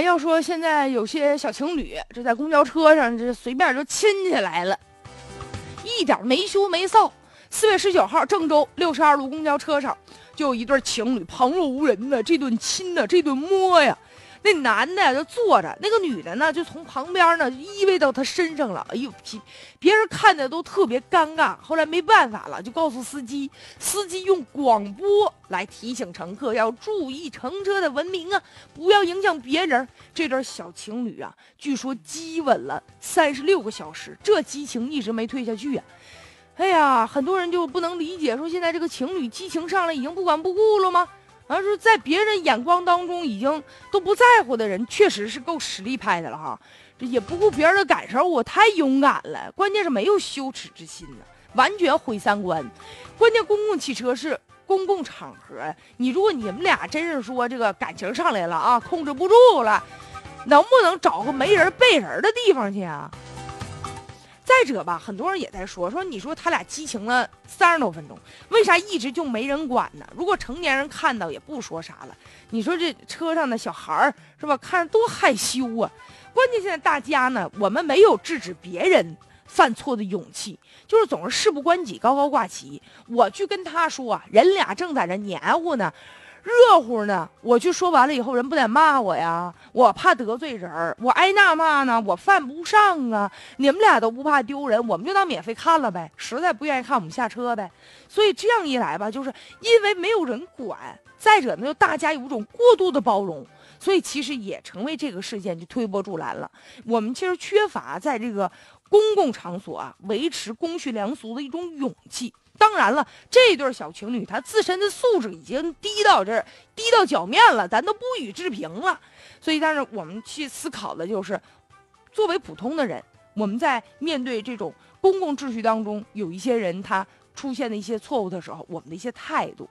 要说现在有些小情侣，这在公交车上这随便就亲起来了，一点没羞没臊。四月十九号，郑州六十二路公交车上就有一对情侣旁若无人的这顿亲呢，这顿摸呀。那男的就坐着，那个女的呢就从旁边呢依偎到他身上了。哎呦，别人看的都特别尴尬。后来没办法了，就告诉司机，司机用广播来提醒乘客要注意乘车的文明啊，不要影响别人。这对小情侣啊，据说激吻了三十六个小时，这激情一直没退下去啊。哎呀，很多人就不能理解，说现在这个情侣激情上来已经不管不顾了吗？然后说，在别人眼光当中已经都不在乎的人，确实是够实力派的了哈。这也不顾别人的感受，我太勇敢了。关键是没有羞耻之心呢，完全毁三观。关键公共汽车是公共场合，你如果你们俩真是说这个感情上来了啊，控制不住了，能不能找个没人背人的地方去啊？再者吧，很多人也在说说，你说他俩激情了三十多分钟，为啥一直就没人管呢？如果成年人看到也不说啥了，你说这车上的小孩儿是吧？看多害羞啊！关键现在大家呢，我们没有制止别人犯错的勇气，就是总是事不关己高高挂起。我去跟他说，人俩正在这黏糊呢。热乎呢，我去说完了以后，人不得骂我呀？我怕得罪人我挨那骂呢，我犯不上啊。你们俩都不怕丢人，我们就当免费看了呗。实在不愿意看，我们下车呗。所以这样一来吧，就是因为没有人管，再者呢，就大家有一种过度的包容，所以其实也成为这个事件就推波助澜了。我们其实缺乏在这个公共场所啊维持公序良俗的一种勇气。当然了，这对小情侣他自身的素质已经低到这儿，低到脚面了，咱都不予置评了。所以，但是我们去思考的就是，作为普通的人，我们在面对这种公共秩序当中有一些人他出现的一些错误的时候，我们的一些态度。